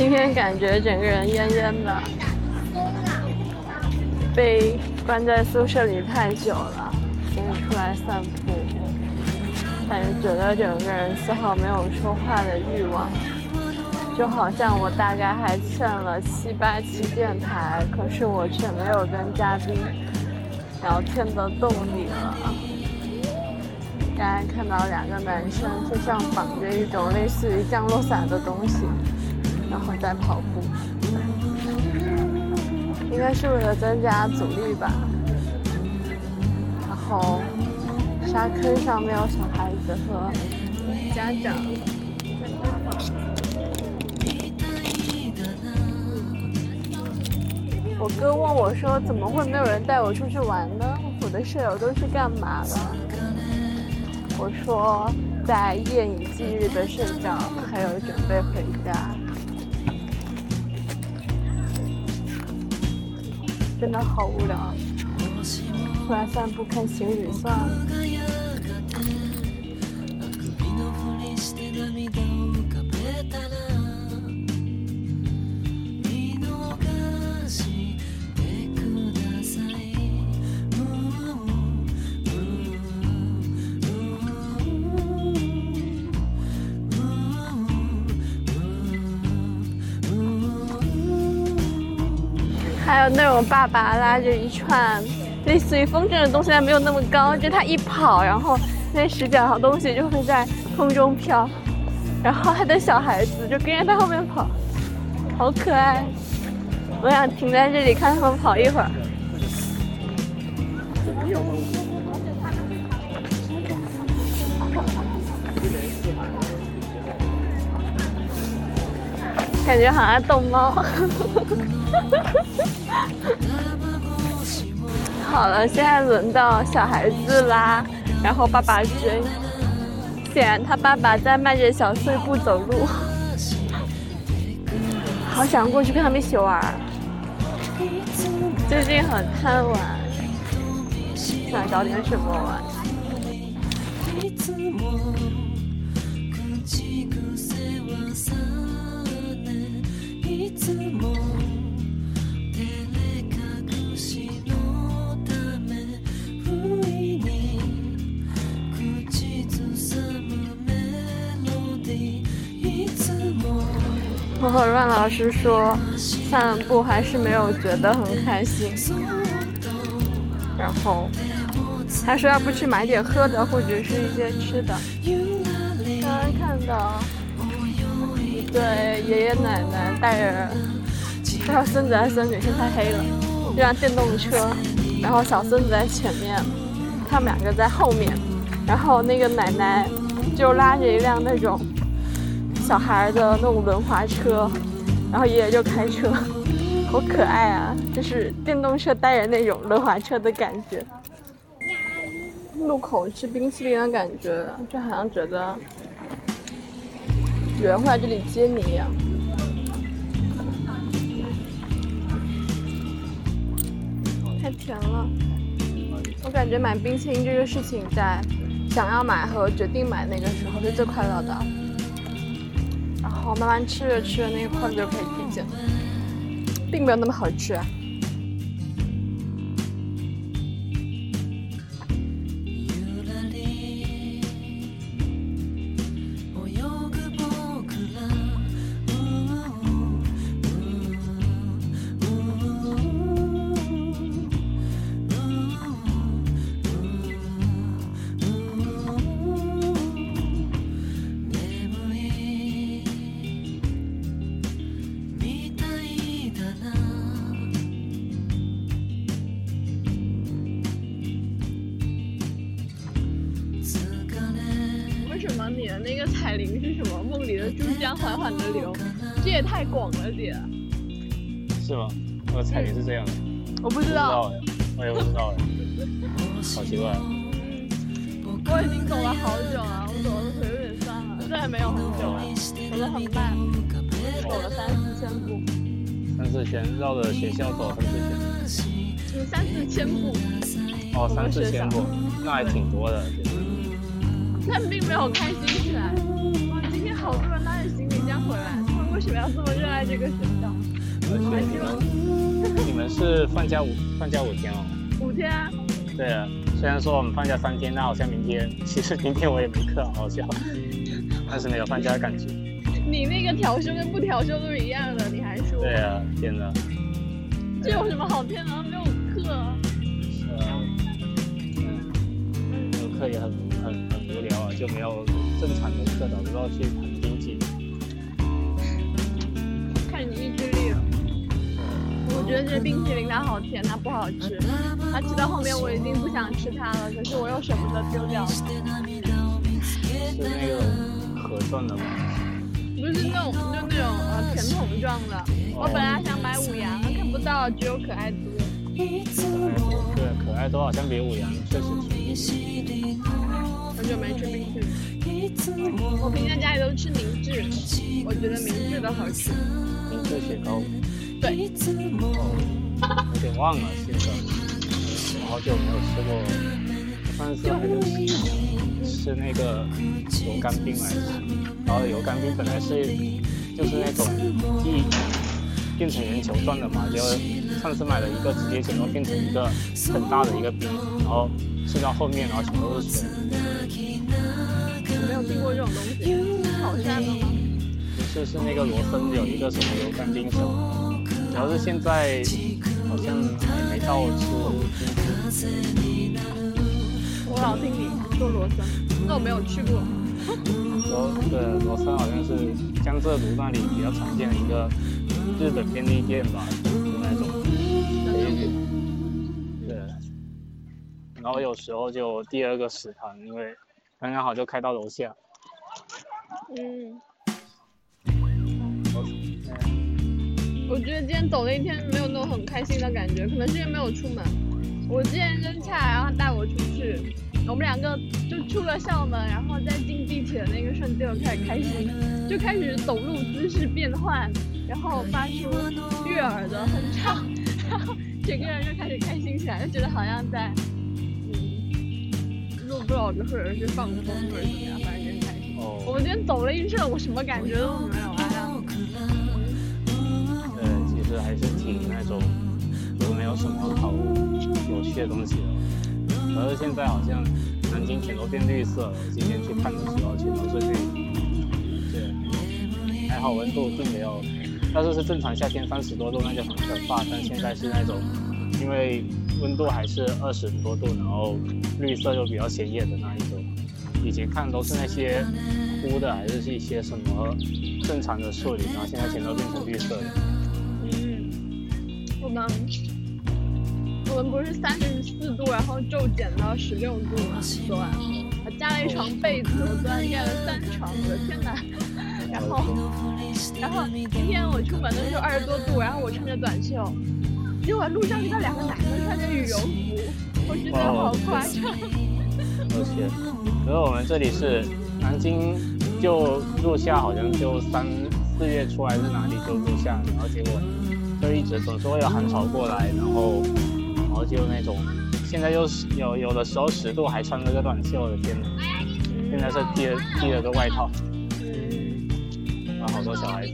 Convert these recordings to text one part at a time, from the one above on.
今天感觉整个人蔫蔫的，被关在宿舍里太久了，所以出来散步，感觉觉得整个人丝毫没有说话的欲望，就好像我大概还欠了七八期电台，可是我却没有跟嘉宾聊天的动力了。刚才看到两个男生身上绑着一种类似于降落伞的东西，然后在跑步，应该是为了增加阻力吧。然后沙坑上面有小孩子和家长。我哥问我说：“怎么会没有人带我出去玩呢？我的舍友都是干嘛的？”我说，在夜以继日的睡觉，还有准备回家，真的好无聊。出来散步看情侣算了。还有那种爸爸拉着一串类似于风筝的东西，但没有那么高，就他一跑，然后那十几条东西就会在空中飘，然后他的小孩子就跟着他后面跑，好可爱。我想停在这里看他们跑一会儿。感觉好像逗猫。好了，现在轮到小孩子啦，然后爸爸追。显然他爸爸在迈着小碎步走路，好想过去跟他们一起玩。最近很贪玩，想找点什么玩。我和阮老师说，散步还是没有觉得很开心。然后他说要不去买点喝的或者是一些吃的。刚刚看到一对爷爷奶奶带着不知道孙子还是孙女，天太黑了，一辆电动车，然后小孙子在前面，他们两个在后面，然后那个奶奶就拉着一辆那种。小孩的那种轮滑车，然后爷爷就开车，好可爱啊！就是电动车带着那种轮滑车的感觉。路口吃冰淇淋的感觉，就好像觉得有人会来这里接你一样。太甜了，我感觉买冰淇淋这个事情，在想要买和决定买那个时候是最快乐的。好，慢慢吃着吃着，那个筷子就可以听见，并没有那么好吃。啊这也太广了点。是吗？我的彩铃是这样的？我不知道，我也不知道哎，好奇怪。我已经走了好久了，我走的腿有点酸了，这还没有很久了，走的很慢，走了三四千步。三四千，绕着学校走三四千。三四千步。哦，三四千步，那还挺多的。但并没有开心起来。哇，今天好多人要这么热爱这个学校？你 们你们是放假五放假五天哦？五天啊，对啊，虽然说我们放假三天，那好像明天其实明天我也没课，好好笑，但是没有放假的感觉。你那个调休跟不调休都是一样的，你还说？对啊，天呐，这有什么好骗的？没有课。呃，嗯，没有课也很很很无聊啊，就没有正常的课，导致要去意志力了。我觉得这冰淇淋它好甜，它不好吃。它吃到后面我已经不想吃它了，可是我又舍不得丢掉。是那个盒装的吗？不是那种，就那种呃甜筒状的。我本来想买五羊，看不到，只有可爱多。可爱多，对，可爱多好像比五羊确实便宜。很久没吃冰淇淋。我平常家里都吃明治，我觉得明治的好吃。明治雪糕，对，哦，有点忘了现在，好久没有吃过。上次还是吃那个油干冰来着，然后油干冰本来是就是那种一变成圆球状的嘛，结果上次买了一个直接剪到变成一个很大的一个冰，然后吃到后面然后全都是水。我没有听过这种东西，好山的吗？不是是那个罗森。有一个什么油干冰什么，主要是现在好像还没到吃我老听你。说罗森，那我没有去过。罗对罗森好像是江浙沪那里比较常见的一个日本便利店吧，就那种便利店。对，然后有时候就第二个食堂，因为刚刚好就开到楼下。嗯，我觉得今天走了一天，没有那种很开心的感觉，可能是因为没有出门。我之前跟恰，然后他带我出去，我们两个就出了校门，然后在进地铁的那个瞬间，我开始开心，就开始走路姿势变换，然后发出悦耳的哼唱，然后整个人就开始开心起来，就觉得好像在嗯录 vlog 或者是放风或者怎么样，反正真开心。我哦，们今天走了一阵，我什么感觉都没有那种，都没有什么好有趣的东西了。可是现在好像南京全都变绿色了，我今天去看的时候全都是绿。对，还好温度并没有，要是是正常夏天三十多度那就很可怕，但现在是那种，因为温度还是二十多度，然后绿色又比较显眼的那一种。以前看都是那些枯的，还是一些什么正常的树林，然后现在全都变成绿色的。嗯，我们我们不是三十四度，然后骤减到十六度吗，昨晚我加了一床被子，我昨晚盖了三床，我的天呐！然后然后今天我出门的时候二十多度，然后我穿着短袖，结果路上遇到两个男的穿着羽绒服，我觉得好夸张。而且，可是我们这里是南京，就入夏好像就三四月初还是哪里就入夏，然后结果就一直总是会有寒潮过来，然后然后就那种现在又是有有的时候十度还穿着个短袖，我的天呐，现在是披了披了个外套，嗯，然后好多小孩子，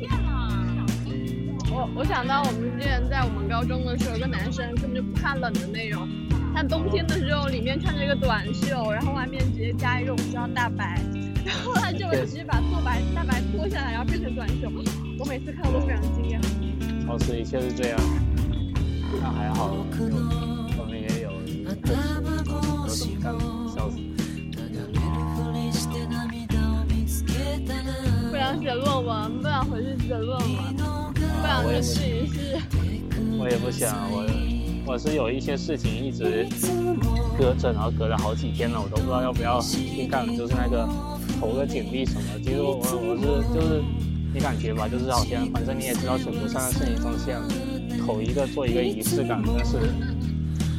我我想到我们之前在我们高中的时候，有个男生根本就不怕冷的那种，他冬天的时候里面穿着一个短袖，然后外面直接加一个我们叫大白，然后他就直接把做白大白脱下来，然后变成短袖。我每次看到都非常惊讶。超市一切是这样，那还好，有我们也有课时，都这么干，笑死。不想写论文，不想回去写论文，不想去试一试。我也不想，我我是有一些事情一直搁着，然后隔了好几天了，我都不知道要不要去干，就是那个投个简历什么。其实我我是就是你感觉吧，就是好像反正你也知道，全部上的是你方向，投一个做一个仪式感，但是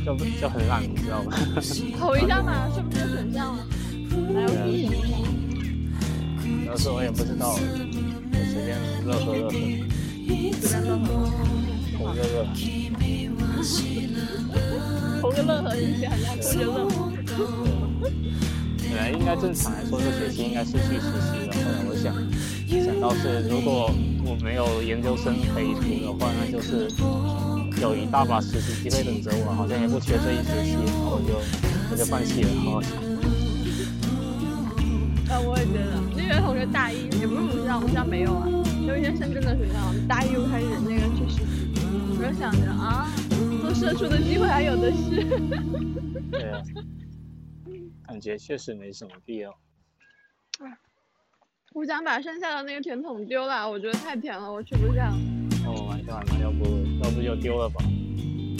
就就很烂，你知道吧？投一下嘛，是不是有选项了？还有什么选项？有时候我也不知道，我随便乐呵乐呵，随便乐呵。投个乐。投个乐呵进去，好像偷着乐呵。本来应该正常来说这学期应该是去实习的，后来我想想到是，如果我没有研究生可以读的话，那就是有一大把实习机会等着我，好像也不缺这一学期，然后我就我就放弃了，然后。啊，我也觉得，那个同学大一也不是我们学校，我们学校没有啊，有一些深圳的学校，大一就开始那个去实习，我就想着啊，做社畜的机会还有的是。对啊，感觉确实没什么必要。我想把剩下的那个甜筒丢了，我觉得太甜了，我吃不下。那我，玩笑，那要不要不就丢了吧？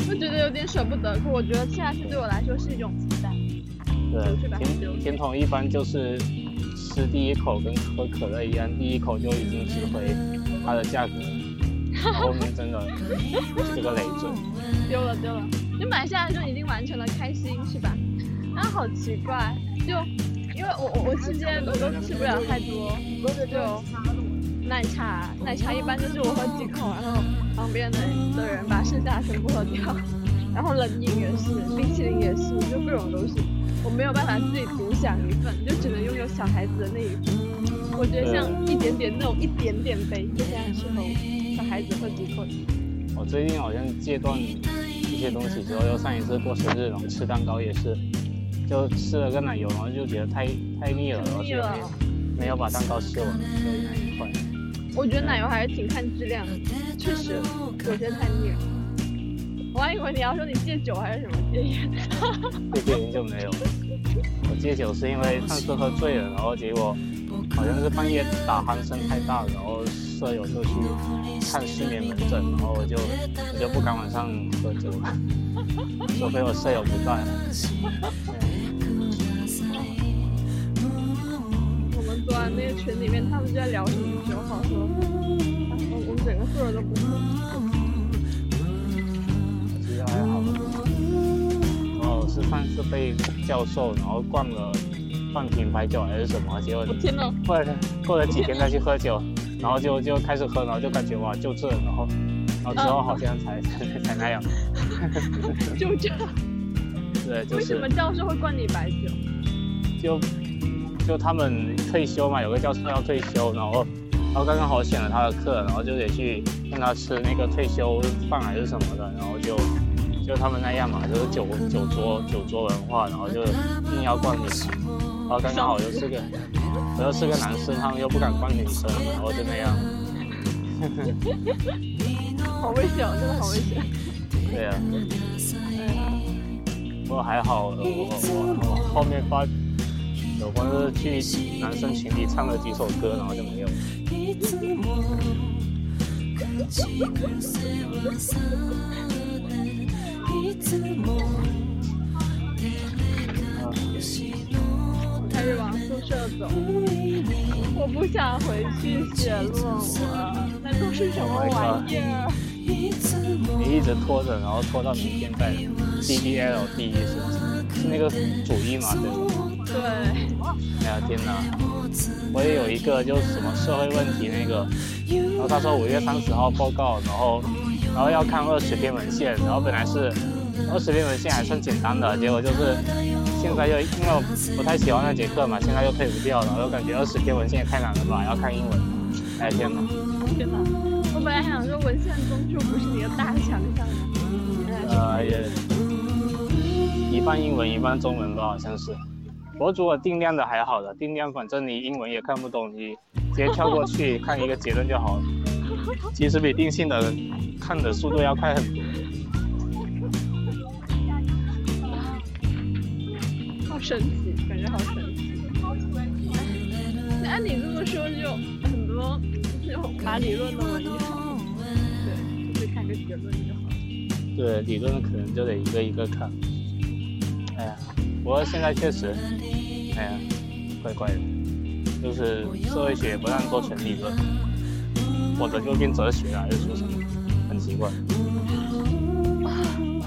我觉得有点舍不得，可我觉得吃下去对我来说是一种负担。对，甜甜筒一般就是吃第一口跟喝可乐一样，第一口就已经值回它的价格，后面真的 是个累赘。丢了丢了，你买下来就已经完成了，开心是吧？啊，好奇怪，就。因为我我我期间我都吃不了太多，就奶茶奶茶一般就是我喝几口，然后旁边的的人把剩下的全部喝掉，然后冷饮也是，冰淇淋也是，就各种东西，我没有办法自己独享一份，就只能拥有小孩子的那一份。我觉得像一点点那种一点点杯，就这样适合小孩子喝几口。我最近好像戒断一些东西之后，又上一次过生日，然后吃蛋糕也是。就吃了个奶油，然后就觉得太太腻了，然后就没没有把蛋糕吃完，所以那一块。我觉得奶油还是挺看质量的，确实有些太腻了。我还以为你要说你戒酒还是什么戒烟。戒烟就没有，我戒酒是因为上次喝醉了，然后结果好像是半夜打鼾声太大，然后舍友就去看失眠门诊，然后我就我就不敢晚上喝酒了，除非我舍友不在。那个群里面，他们就在聊什么酒好喝，我我们整个宿舍都不喝。其实还好。哦，是上次被教授然后灌了半瓶白酒还是什么，结果过了过了几天再去喝酒，然后就就开始喝，然后就感觉哇就这，然后然后之后好像才才才那样。就这。对，就是。为什么教授会灌你白酒？就。就他们退休嘛，有个教授要退休，然后，然后刚刚好选了他的课，然后就得去跟他吃那个退休饭还是什么的，然后就就他们那样嘛，就是酒酒桌酒桌文化，然后就硬要灌你，然后刚刚好又是个我又是个男生，他们又不敢灌女生，然后就那样，好危险，真的好危险。对呀，不过还好，我我我后面发。有光是去男生群里唱了几首歌，然后就没有。开始往宿舍走，我不想回去写论文，那都是什么玩意儿？你一直拖着，然后拖到明天再 D D L 第一是是那个主意嘛？对。对，哎呀天哪！我也有一个就是什么社会问题那个，然后他说五月三十号报告，然后然后要看二十篇文献，然后本来是二十篇文献还算简单的，结果就是现在又因为我不太喜欢那节课嘛，现在又退不掉了，又感觉二十篇文献也太难了吧，要看英文，哎呀天哪！天哪！我本来想说文献综述不是你的大强项吗？哎呀，一半英文一半中文吧，好像是。博主我定量的还好的，定量反正你英文也看不懂，你直接跳过去看一个结论就好了。其实比定性的看的速度要快很多。好神奇，感觉好神奇。那按你这么说，就很多就把理论的文就好，对，就是看个结论就好了。对，理论可能就得一个一个看。哎呀。不过现在确实，哎呀，怪怪的，就是社会学不让做纯理论，或者就变哲学了，还是说什么，很奇怪。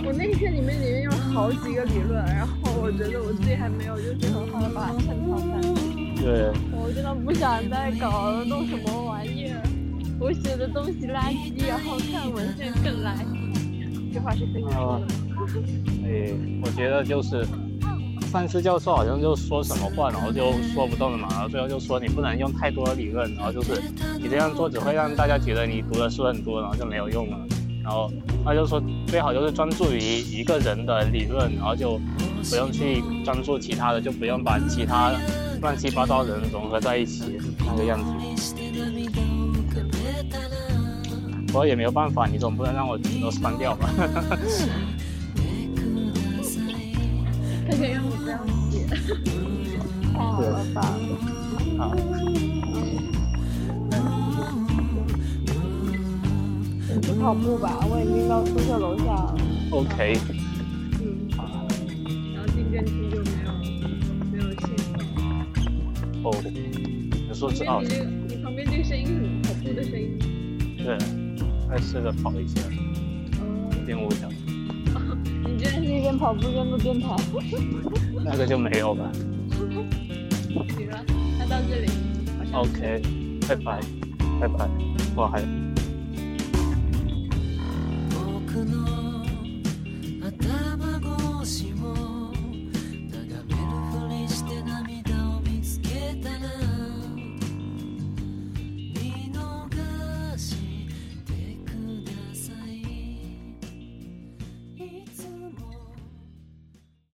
我那篇里面里面用了好几个理论，然后我觉得我自己还没有就是很好的把它衬套上去。对。我真的不想再搞了，弄什么玩意儿？我写的东西垃圾，然后看文献更垃圾。这话是非常说的。哎，我觉得就是。上次教授好像就说什么话，然后就说不动了嘛，然后最后就说你不能用太多的理论，然后就是你这样做只会让大家觉得你读的书很多，然后就没有用了。然后他就说最好就是专注于一个人的理论，然后就不用去专注其他的，就不用把其他乱七八糟的人融合在一起那个样子。不过也没有办法，你总不能让我全都删掉吧？可以让你这样写，太好了吧？好，去跑步吧，我已经到宿舍楼下了。OK，嗯，好，然后进电梯就没有没有信号。哦，你说是哦因为你，这个你旁边这个声音是跑步的声音。对，再试着跑一下，跑步边着跟跑那个就没有吧行了那到这里 ok 拜拜拜拜我还。有